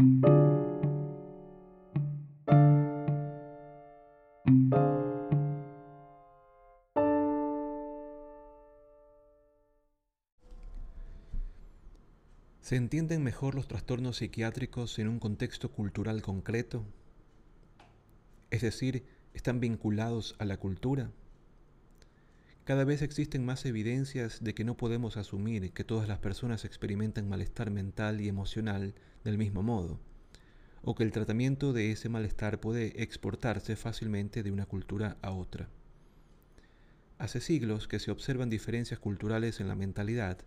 ¿Se entienden mejor los trastornos psiquiátricos en un contexto cultural concreto? Es decir, ¿están vinculados a la cultura? Cada vez existen más evidencias de que no podemos asumir que todas las personas experimentan malestar mental y emocional del mismo modo, o que el tratamiento de ese malestar puede exportarse fácilmente de una cultura a otra. Hace siglos que se observan diferencias culturales en la mentalidad,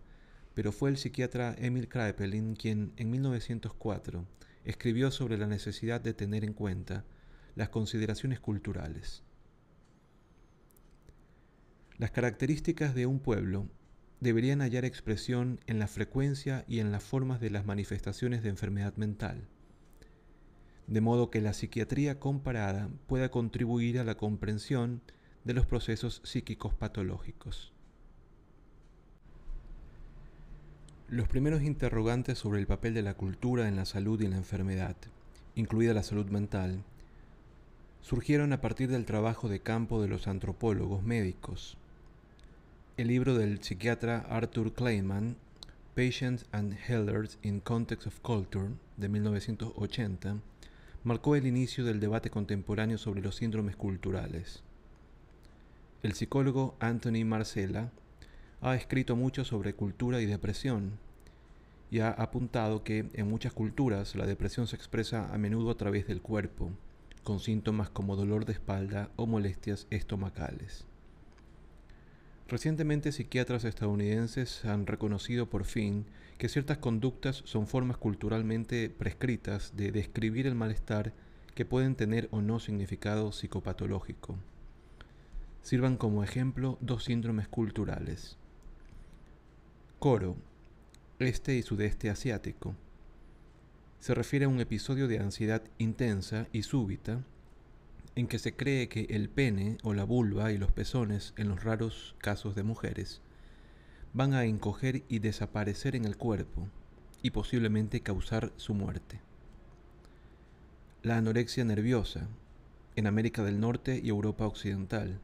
pero fue el psiquiatra Emil Kraepelin quien en 1904 escribió sobre la necesidad de tener en cuenta las consideraciones culturales. Las características de un pueblo deberían hallar expresión en la frecuencia y en las formas de las manifestaciones de enfermedad mental, de modo que la psiquiatría comparada pueda contribuir a la comprensión de los procesos psíquicos patológicos. Los primeros interrogantes sobre el papel de la cultura en la salud y en la enfermedad, incluida la salud mental, surgieron a partir del trabajo de campo de los antropólogos médicos. El libro del psiquiatra Arthur Kleinman, Patients and Healers in Context of Culture, de 1980, marcó el inicio del debate contemporáneo sobre los síndromes culturales. El psicólogo Anthony Marcella ha escrito mucho sobre cultura y depresión y ha apuntado que en muchas culturas la depresión se expresa a menudo a través del cuerpo, con síntomas como dolor de espalda o molestias estomacales. Recientemente psiquiatras estadounidenses han reconocido por fin que ciertas conductas son formas culturalmente prescritas de describir el malestar que pueden tener o no significado psicopatológico. Sirvan como ejemplo dos síndromes culturales. Coro, este y sudeste asiático. Se refiere a un episodio de ansiedad intensa y súbita en que se cree que el pene o la vulva y los pezones, en los raros casos de mujeres, van a encoger y desaparecer en el cuerpo y posiblemente causar su muerte. La anorexia nerviosa, en América del Norte y Europa Occidental.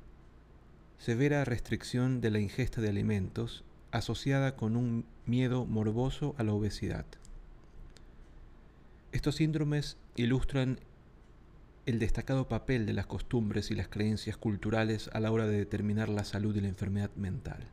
Severa restricción de la ingesta de alimentos asociada con un miedo morboso a la obesidad. Estos síndromes ilustran el destacado papel de las costumbres y las creencias culturales a la hora de determinar la salud y la enfermedad mental.